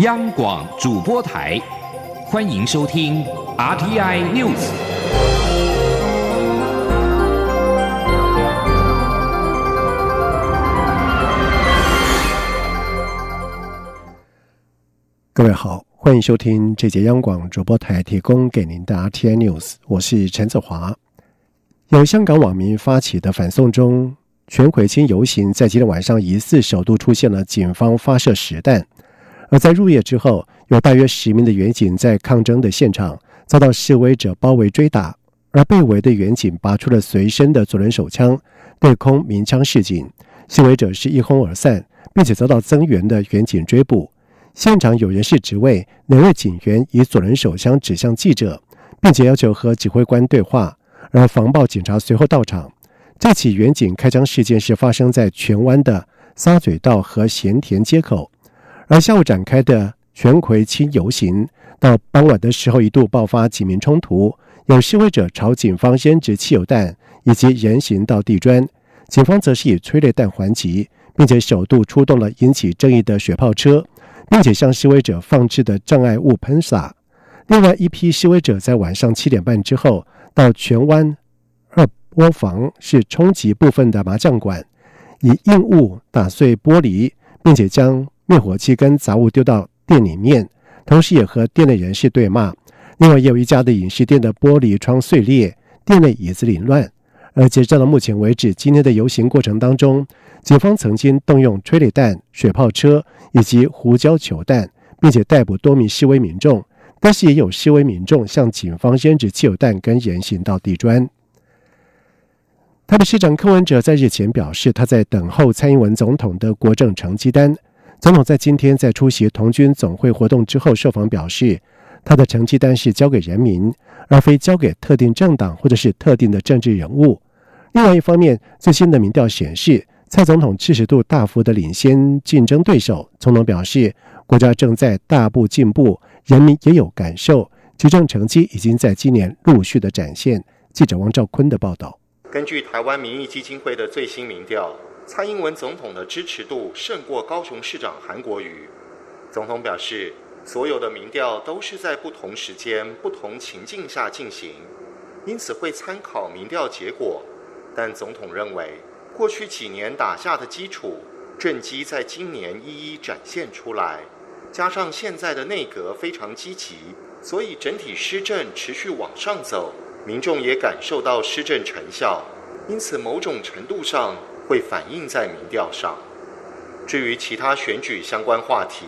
央广主播台，欢迎收听 RTI News。各位好，欢迎收听这节央广主播台提供给您的 RTI News，我是陈子华。由香港网民发起的反送中全回清游行，在今天晚上疑似首度出现了警方发射实弹。而在入夜之后，有大约十名的远警在抗争的现场遭到示威者包围追打，而被围的远警拔出了随身的左轮手枪，对空鸣枪示警，示威者是一哄而散，并且遭到增援的远警追捕。现场有人士质问哪位警员以左轮手枪指向记者，并且要求和指挥官对话，而防暴警察随后到场。这起远警开枪事件是发生在荃湾的沙嘴道和咸田街口。而下午展开的全葵青游行，到傍晚的时候一度爆发警民冲突，有示威者朝警方扔掷汽油弹以及人行道地砖，警方则是以催泪弹还击，并且首度出动了引起争议的雪炮车，并且向示威者放置的障碍物喷洒。另外一批示威者在晚上七点半之后到荃湾二窝房，是冲击部分的麻将馆，以硬物打碎玻璃，并且将。灭火器跟杂物丢到店里面，同时也和店内人士对骂。另外，也有一家的饮食店的玻璃窗碎裂，店内椅子凌乱。而截止到目前为止，今天的游行过程当中，警方曾经动用催泪弹、水炮车以及胡椒球弹，并且逮捕多名示威民众。但是，也有示威民众向警方扔掷汽油弹跟人行道地砖。台北市长柯文哲在日前表示，他在等候蔡英文总统的国政成绩单。总统在今天在出席童军总会活动之后受访表示，他的成绩单是交给人民，而非交给特定政党或者是特定的政治人物。另外一方面，最新的民调显示，蔡总统支持度大幅的领先竞争对手。总统表示，国家正在大步进步，人民也有感受，执政成绩已经在今年陆续的展现。记者王兆坤的报道。根据台湾民意基金会的最新民调。蔡英文总统的支持度胜过高雄市长韩国瑜。总统表示，所有的民调都是在不同时间、不同情境下进行，因此会参考民调结果。但总统认为，过去几年打下的基础政绩在今年一一展现出来，加上现在的内阁非常积极，所以整体施政持续往上走，民众也感受到施政成效。因此，某种程度上。会反映在民调上。至于其他选举相关话题，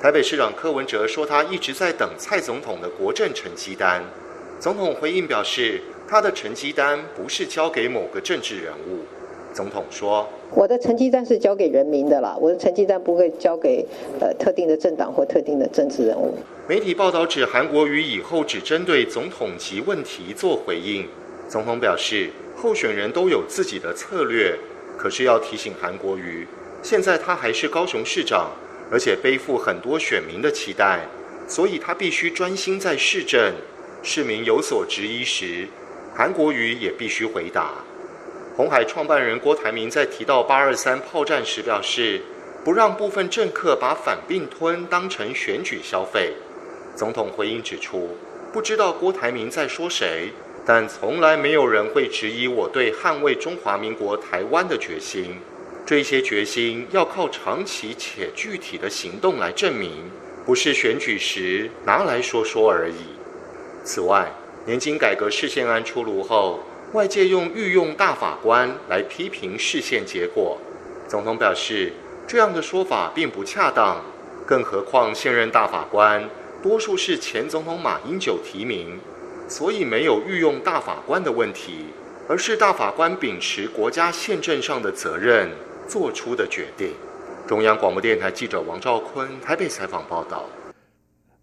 台北市长柯文哲说他一直在等蔡总统的国政成绩单。总统回应表示，他的成绩单不是交给某个政治人物。总统说：“我的成绩单是交给人民的啦，我的成绩单不会交给呃特定的政党或特定的政治人物。”媒体报道指韩国瑜以后只针对总统级问题做回应。总统表示，候选人都有自己的策略。可是要提醒韩国瑜，现在他还是高雄市长，而且背负很多选民的期待，所以他必须专心在市政。市民有所质疑时，韩国瑜也必须回答。红海创办人郭台铭在提到八二三炮战时表示，不让部分政客把反并吞当成选举消费。总统回应指出，不知道郭台铭在说谁。但从来没有人会质疑我对捍卫中华民国台湾的决心，这些决心要靠长期且具体的行动来证明，不是选举时拿来说说而已。此外，年金改革视线案出炉后，外界用御用大法官来批评视线结果，总统表示这样的说法并不恰当，更何况现任大法官多数是前总统马英九提名。所以没有御用大法官的问题，而是大法官秉持国家宪政上的责任做出的决定。中央广播电台记者王兆坤台北采访报道。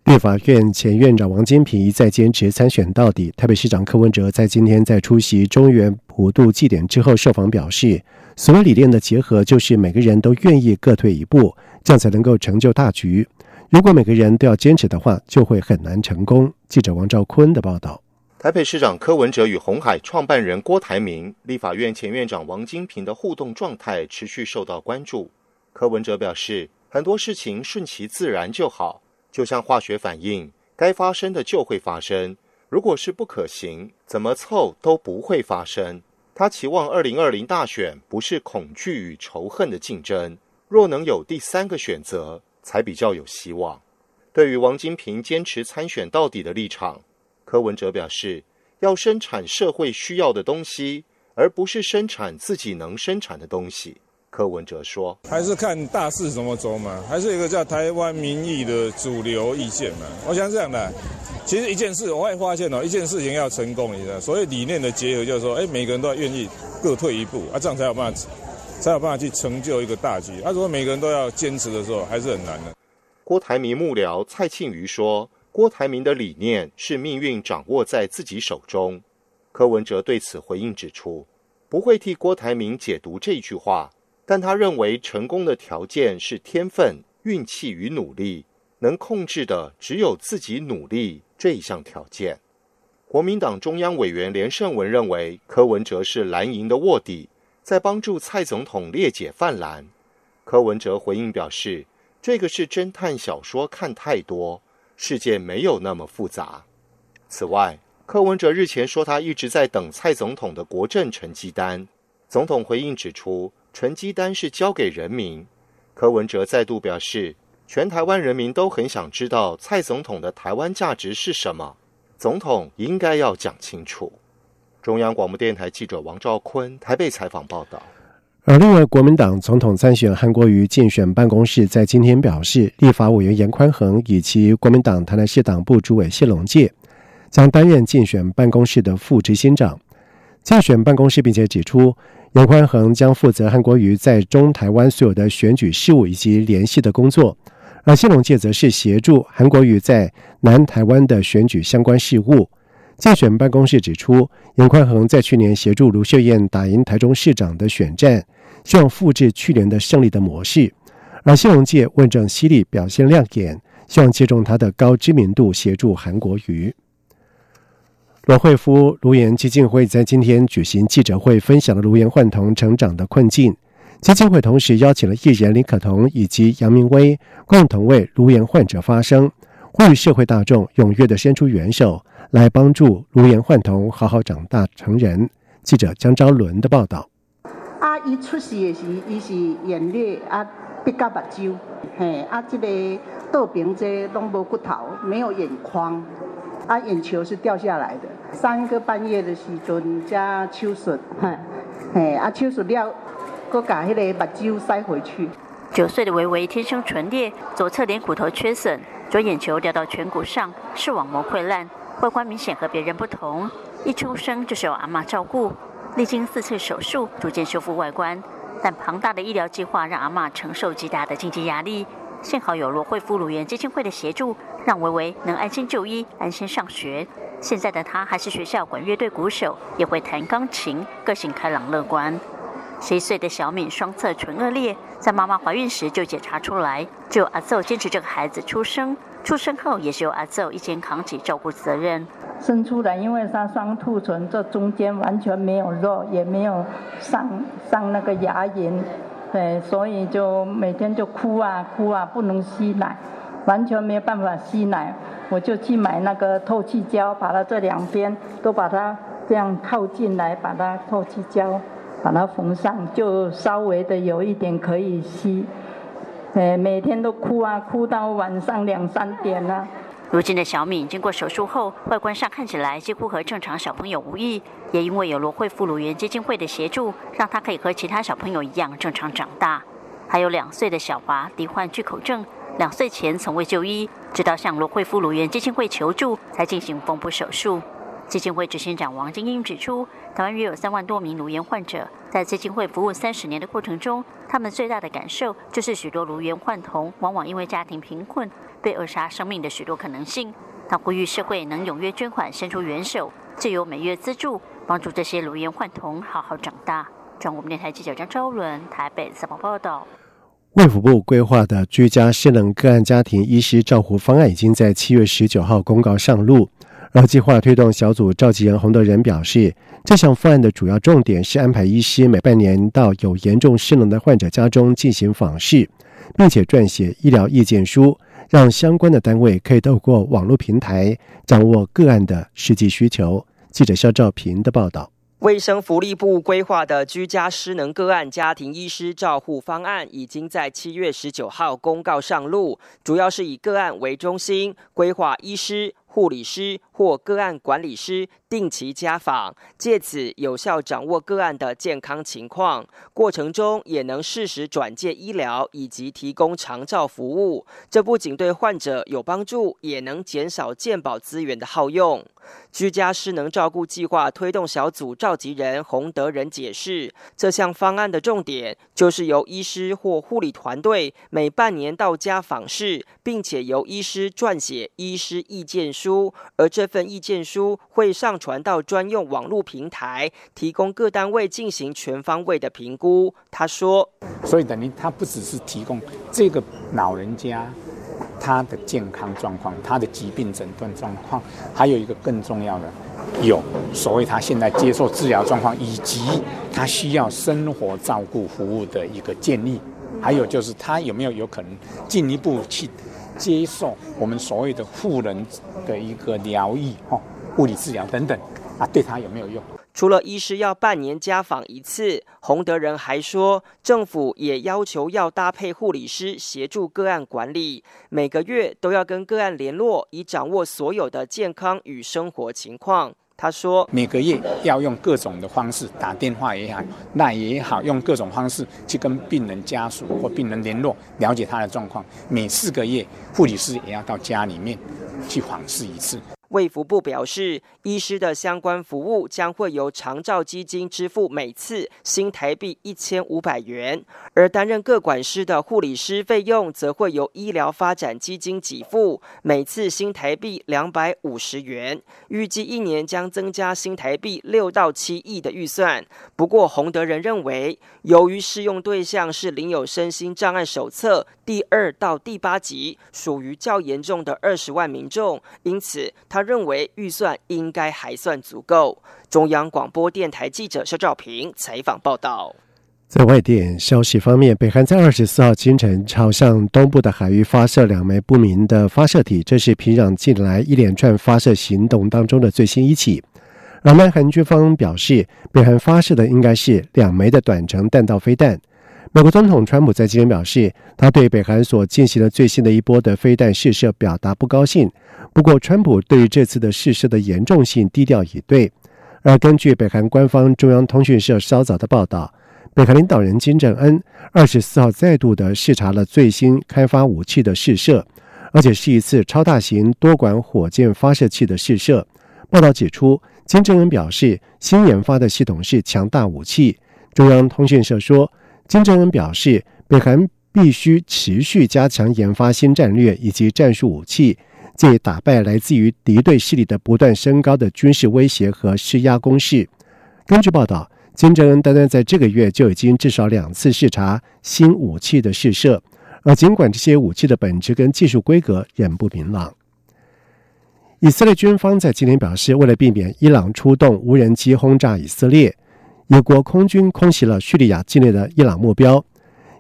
立法院前院长王金平一再坚持参选到底。台北市长柯文哲在今天在出席中原普渡祭典之后受访表示，所谓理念的结合，就是每个人都愿意各退一步，这样才能够成就大局。如果每个人都要坚持的话，就会很难成功。记者王兆坤的报道：台北市长柯文哲与红海创办人郭台铭、立法院前院长王金平的互动状态持续受到关注。柯文哲表示，很多事情顺其自然就好，就像化学反应，该发生的就会发生。如果是不可行，怎么凑都不会发生。他期望二零二零大选不是恐惧与仇恨的竞争，若能有第三个选择，才比较有希望。对于王金平坚持参选到底的立场，柯文哲表示，要生产社会需要的东西，而不是生产自己能生产的东西。柯文哲说：“还是看大势怎么走嘛，还是一个叫台湾民意的主流意见嘛。我想这样的，其实一件事我会发现哦，一件事情要成功，你知道，所以理念的结合，就是说，哎，每个人都要愿意各退一步啊，这样才有办法，才有办法去成就一个大局。啊，如果每个人都要坚持的时候，还是很难的。”郭台铭幕僚蔡庆瑜说：“郭台铭的理念是命运掌握在自己手中。”柯文哲对此回应指出：“不会替郭台铭解读这句话。”但他认为成功的条件是天分、运气与努力，能控制的只有自己努力这一项条件。国民党中央委员连胜文认为，柯文哲是蓝营的卧底，在帮助蔡总统列解泛蓝。柯文哲回应表示，这个是侦探小说看太多，世界没有那么复杂。此外，柯文哲日前说他一直在等蔡总统的国政成绩单，总统回应指出。成绩单是交给人民。柯文哲再度表示，全台湾人民都很想知道蔡总统的台湾价值是什么，总统应该要讲清楚。中央广播电台记者王兆坤台北采访报道。而另外，国民党总统参选韩国瑜竞选办公室在今天表示，立法委员严宽恒以及国民党台南市党部主委谢龙介将担任竞选办公室的副执行长。竞选办公室并且指出。严宽恒将负责韩国瑜在中台湾所有的选举事务以及联系的工作，而谢龙介则是协助韩国瑜在南台湾的选举相关事务。竞选办公室指出，杨宽恒在去年协助卢秀燕打赢台中市长的选战，希望复制去年的胜利的模式。而谢龙介问政犀利，表现亮眼，希望借重他的高知名度协助韩国瑜。罗惠夫卢岩基金会在今天举行记者会，分享了卢岩患童成长的困境。基金会同时邀请了艺人林可彤以及杨明威，共同为卢岩患者发声，呼吁社会大众踊跃的伸出援手，来帮助卢岩患童好好长大成人。记者江昭伦的报道。啊，伊出世的时，伊是眼裂啊，闭到目睭，嘿，啊，这个豆饼这拢无骨头，没有眼眶。啊，眼球是掉下来的。三个半月的时阵加手术，嘿，啊手术了，搁把迄个目睭塞回去。九岁的维维天生唇裂，左侧脸骨头缺损，左眼球掉到颧骨上，视网膜溃烂，外观明显和别人不同。一出生就是由阿妈照顾，历经四次手术，逐渐修复外观，但庞大的医疗计划让阿妈承受极大的经济压力。幸好有罗惠夫乳源基金会的协助，让维维能安心就医、安心上学。现在的他还是学校管乐队鼓手，也会弹钢琴，个性开朗乐观。十一岁的小敏双侧唇腭裂，在妈妈怀孕时就检查出来，只有阿奏坚持这个孩子出生。出生后也是由阿奏一肩扛起照顾责任。生出来，因为他双兔唇这中间完全没有肉，也没有上上那个牙龈。对，所以就每天就哭啊哭啊，不能吸奶，完全没有办法吸奶。我就去买那个透气胶，把它这两边都把它这样靠进来，把它透气胶把它缝上，就稍微的有一点可以吸。哎，每天都哭啊，哭到晚上两三点啊。如今的小敏经过手术后，外观上看起来几乎和正常小朋友无异，也因为有罗惠妇乳源基金会的协助，让她可以和其他小朋友一样正常长大。还有两岁的小华罹患巨口症，两岁前从未就医，直到向罗惠妇乳源基金会求助，才进行缝补手术。基金会执行长王金英指出，台湾约有三万多名乳源患者，在基金会服务三十年的过程中，他们最大的感受就是许多乳源患童往往因为家庭贫困。被扼杀生命的许多可能性，他呼吁社会能踊跃捐款，伸出援手，借由每月资助，帮助这些乳源患童好好长大。中国电台记者张昭伦台北采访报道。卫福部规划的居家失能个案家庭医师照护方案已经在七月十九号公告上路，而计划推动小组召集人洪德仁表示，这项方案的主要重点是安排医师每半年到有严重失能的患者家中进行访视。并且撰写医疗意见书，让相关的单位可以透过网络平台掌握个案的实际需求。记者肖兆平的报道。卫生福利部规划的居家失能个案家庭医师照护方案，已经在七月十九号公告上路，主要是以个案为中心，规划医师。护理师或个案管理师定期家访，借此有效掌握个案的健康情况，过程中也能适时转介医疗以及提供长照服务。这不仅对患者有帮助，也能减少健保资源的耗用。居家失能照顾计划推动小组召集人洪德仁解释，这项方案的重点就是由医师或护理团队每半年到家访视，并且由医师撰写医师意见。书，书而这份意见书会上传到专用网络平台，提供各单位进行全方位的评估。他说：“所以等于他不只是提供这个老人家他的健康状况、他的疾病诊断状况，还有一个更重要的，有所谓他现在接受治疗状况以及他需要生活照顾服务的一个建议，还有就是他有没有有可能进一步去。”接受我们所谓的富人的一个疗愈、哈物理治疗等等，啊，对他有没有用？除了医师要半年家访一次，洪德仁还说，政府也要求要搭配护理师协助个案管理，每个月都要跟个案联络，以掌握所有的健康与生活情况。他说，每个月要用各种的方式打电话也好，那也好，用各种方式去跟病人家属或病人联络，了解他的状况。每四个月，护理师也要到家里面去访视一次。卫福部表示，医师的相关服务将会由长照基金支付每次新台币一千五百元，而担任各管师的护理师费用则会由医疗发展基金给付，每次新台币两百五十元。预计一年将增加新台币六到七亿的预算。不过，洪德仁认为，由于适用对象是领有身心障碍手册第二到第八级，属于较严重的二十万民众，因此他。认为预算应该还算足够。中央广播电台记者肖兆平采访报道。在外电消息方面，北韩在二十四号清晨朝向东部的海域发射两枚不明的发射体，这是平壤近来一连串发射行动当中的最新一起。而南韩军方表示，北韩发射的应该是两枚的短程弹道飞弹。美国总统川普在今天表示，他对北韩所进行的最新的一波的飞弹试射表达不高兴。不过，川普对于这次的试射的严重性低调以对。而根据北韩官方中央通讯社稍早的报道，北韩领导人金正恩二十四号再度的视察了最新开发武器的试射，而且是一次超大型多管火箭发射器的试射。报道指出，金正恩表示，新研发的系统是强大武器。中央通讯社说。金正恩表示，北韩必须持续加强研发新战略以及战术武器，借打败来自于敌对势力的不断升高的军事威胁和施压攻势。根据报道，金正恩单单在这个月就已经至少两次视察新武器的试射，而尽管这些武器的本质跟技术规格仍不明朗。以色列军方在今天表示，为了避免伊朗出动无人机轰炸以色列。美国空军空袭了叙利亚境内的伊朗目标。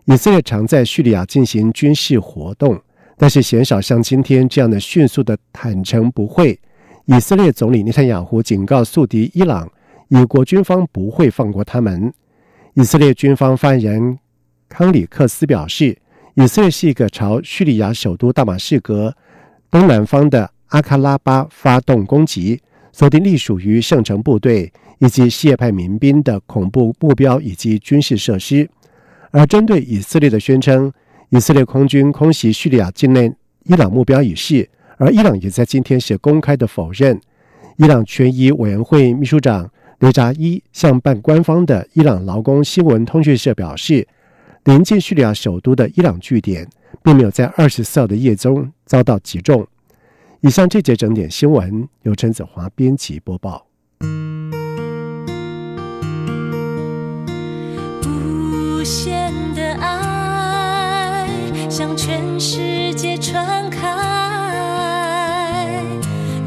以色列常在叙利亚进行军事活动，但是鲜少像今天这样的迅速的坦诚不讳。以色列总理内塔尼亚胡警告宿敌伊朗，以国军方不会放过他们。以色列军方发言人康里克斯表示，以色列是一个朝叙利亚首都大马士革东南方的阿卡拉巴发动攻击，锁定隶属于圣城部队。以及什叶派民兵的恐怖目标以及军事设施，而针对以色列的宣称，以色列空军空袭叙利亚境内伊朗目标已逝，而伊朗也在今天是公开的否认。伊朗权益委员会秘书长雷扎伊向办官方的伊朗劳工新闻通讯社表示，临近叙利亚首都的伊朗据点并没有在二十四号的夜中遭到击中。以上这节整点新闻由陈子华编辑播报。无限的爱向全世界传开，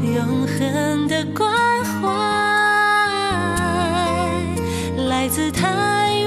永恒的关怀来自他。